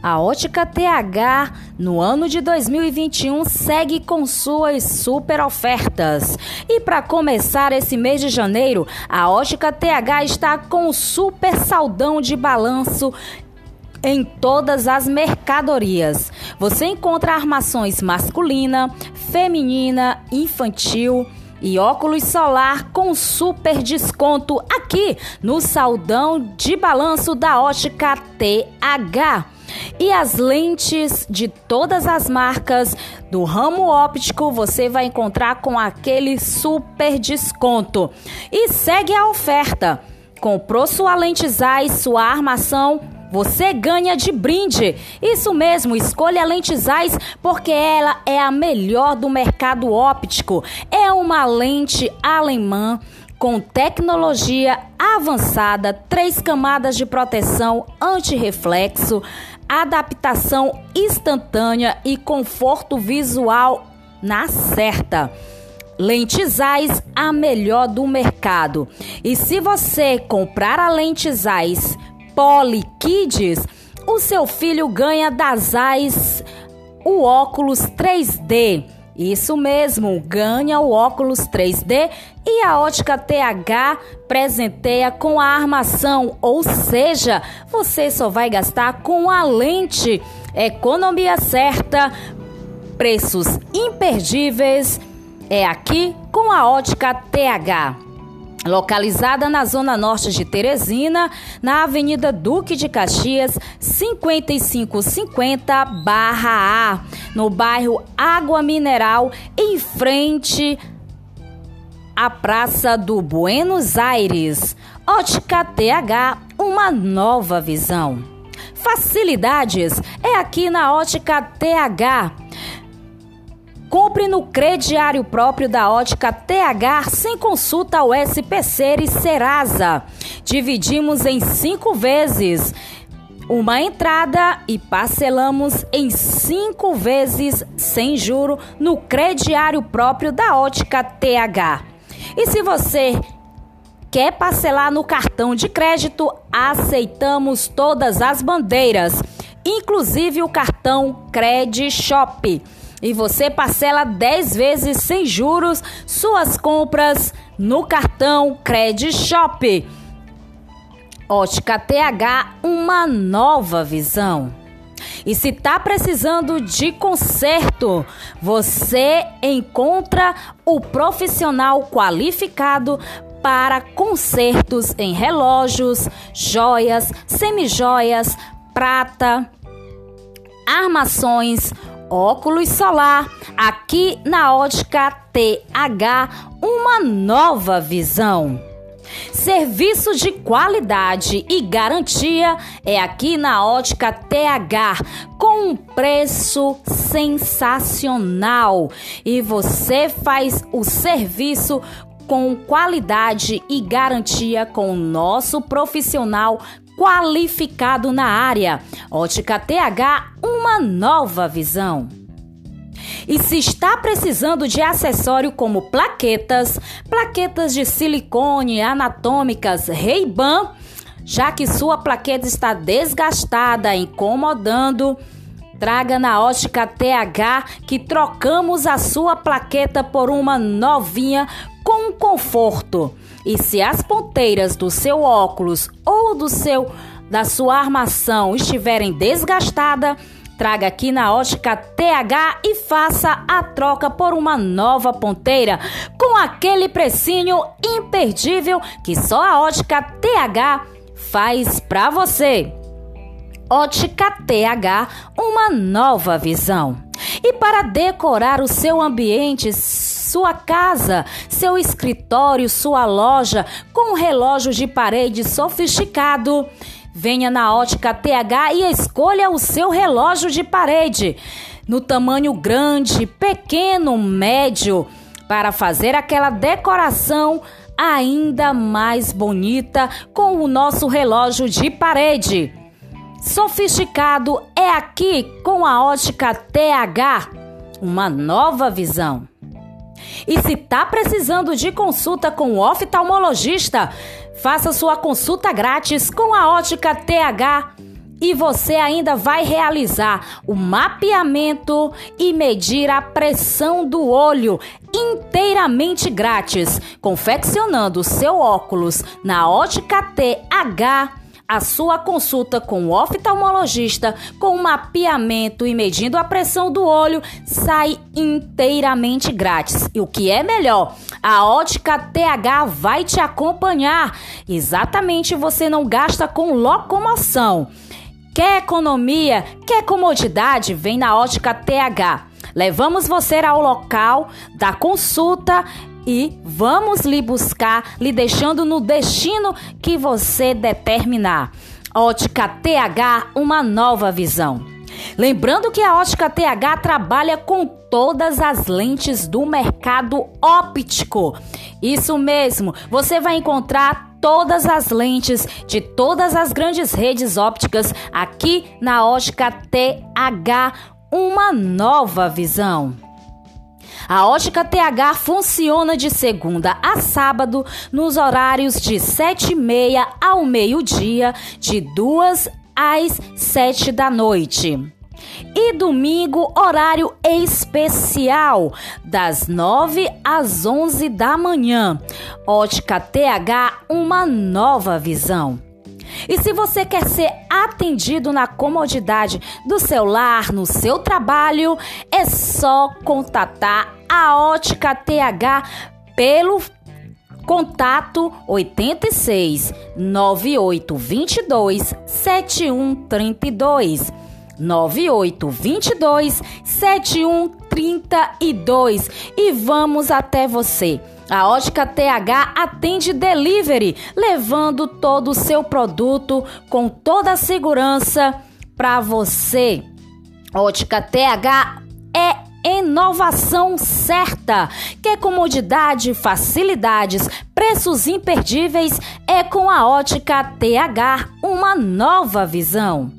A Ótica TH no ano de 2021 segue com suas super ofertas. E para começar esse mês de janeiro, a Ótica TH está com super saldão de balanço em todas as mercadorias. Você encontra armações masculina, feminina, infantil e óculos solar com super desconto aqui no saldão de balanço da Ótica TH. E as lentes de todas as marcas do ramo óptico você vai encontrar com aquele super desconto. E segue a oferta. Comprou sua lente Zeiss, sua armação, você ganha de brinde. Isso mesmo, escolha a lente Zeiss porque ela é a melhor do mercado óptico. É uma lente alemã com tecnologia avançada, três camadas de proteção anti-reflexo, adaptação instantânea e conforto visual na certa. Lentes Zeiss, a melhor do mercado. E se você comprar a lente Zeiss Poly Kids, o seu filho ganha da Zeiss o óculos 3D. Isso mesmo, ganha o óculos 3D e a ótica TH presenteia com a armação, ou seja, você só vai gastar com a lente. Economia certa, preços imperdíveis. É aqui com a ótica TH. Localizada na zona norte de Teresina, na Avenida Duque de Caxias, 5550-A, no bairro Água Mineral, em frente à Praça do Buenos Aires. Ótica TH, uma nova visão. Facilidades é aqui na Ótica TH. Compre no crediário próprio da ótica TH sem consulta ao SPC e Serasa. Dividimos em cinco vezes uma entrada e parcelamos em cinco vezes sem juro no crediário próprio da ótica TH. E se você quer parcelar no cartão de crédito, aceitamos todas as bandeiras, inclusive o cartão Cred Shop e você parcela 10 vezes sem juros suas compras no cartão Credit Shop. Ótica TH, uma nova visão. E se tá precisando de conserto, você encontra o profissional qualificado para consertos em relógios, joias, semijoias, prata, armações, óculos solar, aqui na ótica TH, uma nova visão. Serviço de qualidade e garantia é aqui na Ótica TH, com um preço sensacional. E você faz o serviço com qualidade e garantia com o nosso profissional qualificado na área. Ótica TH, uma nova visão. E se está precisando de acessório como plaquetas, plaquetas de silicone anatômicas Ray-Ban, já que sua plaqueta está desgastada, incomodando, traga na Ótica TH que trocamos a sua plaqueta por uma novinha com conforto. E se as ponteiras do seu óculos ou do seu da sua armação estiverem desgastada, traga aqui na ótica TH e faça a troca por uma nova ponteira com aquele precinho imperdível que só a ótica TH faz para você. Ótica TH, uma nova visão. E para decorar o seu ambiente, sua casa, seu escritório, sua loja com um relógio de parede sofisticado. Venha na Ótica TH e escolha o seu relógio de parede no tamanho grande, pequeno, médio, para fazer aquela decoração ainda mais bonita com o nosso relógio de parede. Sofisticado é aqui com a Ótica TH, uma nova visão. E se tá precisando de consulta com o oftalmologista, faça sua consulta grátis com a Ótica TH e você ainda vai realizar o mapeamento e medir a pressão do olho inteiramente grátis, confeccionando seu óculos na Ótica TH a sua consulta com o oftalmologista com mapeamento e medindo a pressão do olho sai inteiramente grátis. E o que é melhor, a ótica TH vai te acompanhar. Exatamente, você não gasta com locomoção. Quer economia, quer comodidade? Vem na ótica TH. Levamos você ao local da consulta e vamos lhe buscar, lhe deixando no destino que você determinar. Ótica TH, uma nova visão. Lembrando que a Ótica TH trabalha com todas as lentes do mercado óptico. Isso mesmo, você vai encontrar todas as lentes de todas as grandes redes ópticas aqui na Ótica TH, uma nova visão. A ótica TH funciona de segunda a sábado nos horários de sete e meia ao meio-dia, de duas às sete da noite. E domingo, horário especial, das 9 às 11 da manhã. Ótica TH, uma nova visão. E se você quer ser atendido na comodidade do seu lar, no seu trabalho, é só contatar a Ótica TH pelo contato 86 9822 7132 9822 7132 e vamos até você. A Ótica TH atende delivery, levando todo o seu produto com toda a segurança para você. Ótica TH é inovação certa. Quer comodidade, facilidades, preços imperdíveis? É com a Ótica TH uma nova visão.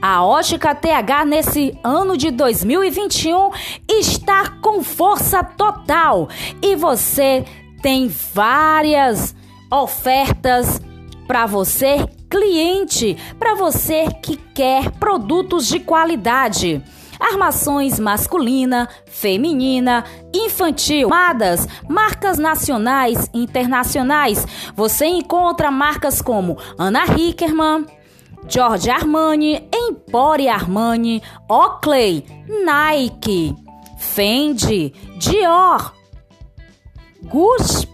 A Ótica TH nesse ano de 2021 está com força total e você tem várias ofertas para você cliente, para você que quer produtos de qualidade. Armações masculina, feminina, infantil, amadas, marcas nacionais e internacionais. Você encontra marcas como Ana Hickerman, George Armani, Empore Armani, Oakley, Nike, Fendi, Dior, Gucci.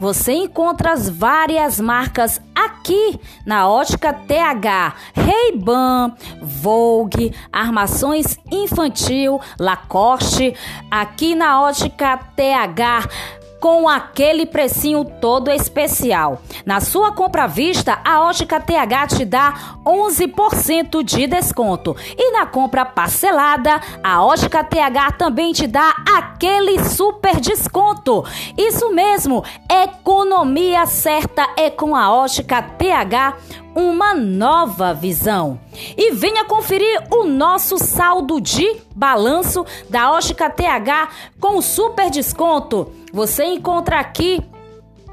Você encontra as várias marcas aqui na Ótica TH, Ray-Ban, Vogue, Armações Infantil, Lacoste, aqui na Ótica TH com aquele precinho todo especial. Na sua compra à vista, a Ótica TH te dá 11% de desconto. E na compra parcelada, a Ótica TH também te dá aquele super desconto. Isso mesmo, economia certa é com a Ótica TH uma nova visão. E venha conferir o nosso saldo de balanço da Ótica TH com super desconto. Você encontra aqui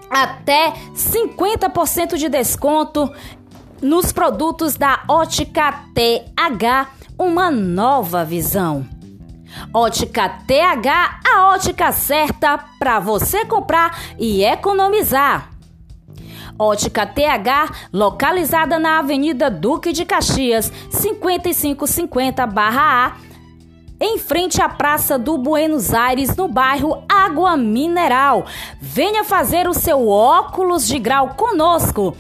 até 50% de desconto nos produtos da Ótica TH, uma nova visão. Ótica TH, a ótica certa para você comprar e economizar. Ótica TH, localizada na Avenida Duque de Caxias, 5550-A, em frente à Praça do Buenos Aires, no bairro Água Mineral. Venha fazer o seu óculos de grau conosco.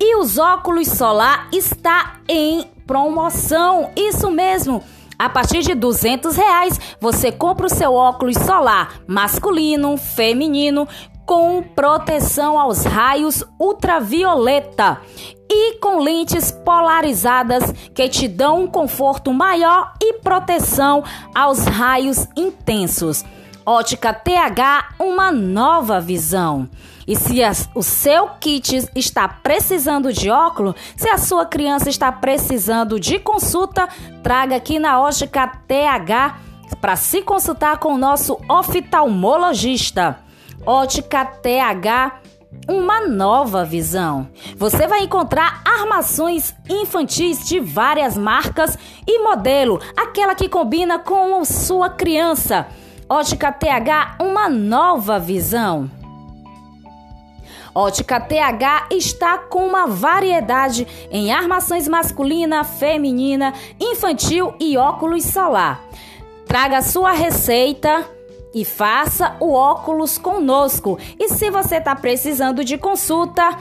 E os óculos solar está em promoção. Isso mesmo. A partir de 200 reais, você compra o seu óculos solar masculino, feminino, com proteção aos raios ultravioleta e com lentes polarizadas que te dão um conforto maior e proteção aos raios intensos. Ótica TH, uma nova visão. E se o seu kit está precisando de óculos, se a sua criança está precisando de consulta, traga aqui na Ótica TH para se consultar com o nosso oftalmologista. Ótica TH, uma nova visão. Você vai encontrar armações infantis de várias marcas e modelo, aquela que combina com sua criança. Ótica TH, uma nova visão. Ótica TH está com uma variedade em armações masculina, feminina, infantil e óculos solar. Traga sua receita e faça o óculos conosco. E se você está precisando de consulta,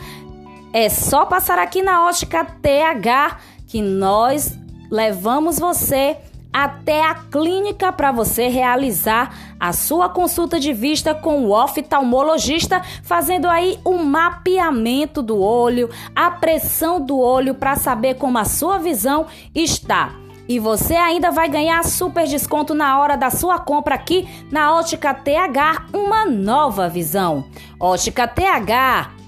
é só passar aqui na Ótica TH que nós levamos você até a clínica para você realizar a sua consulta de vista com o oftalmologista, fazendo aí o um mapeamento do olho, a pressão do olho para saber como a sua visão está. E você ainda vai ganhar super desconto na hora da sua compra aqui na Ótica TH, uma nova visão. Ótica TH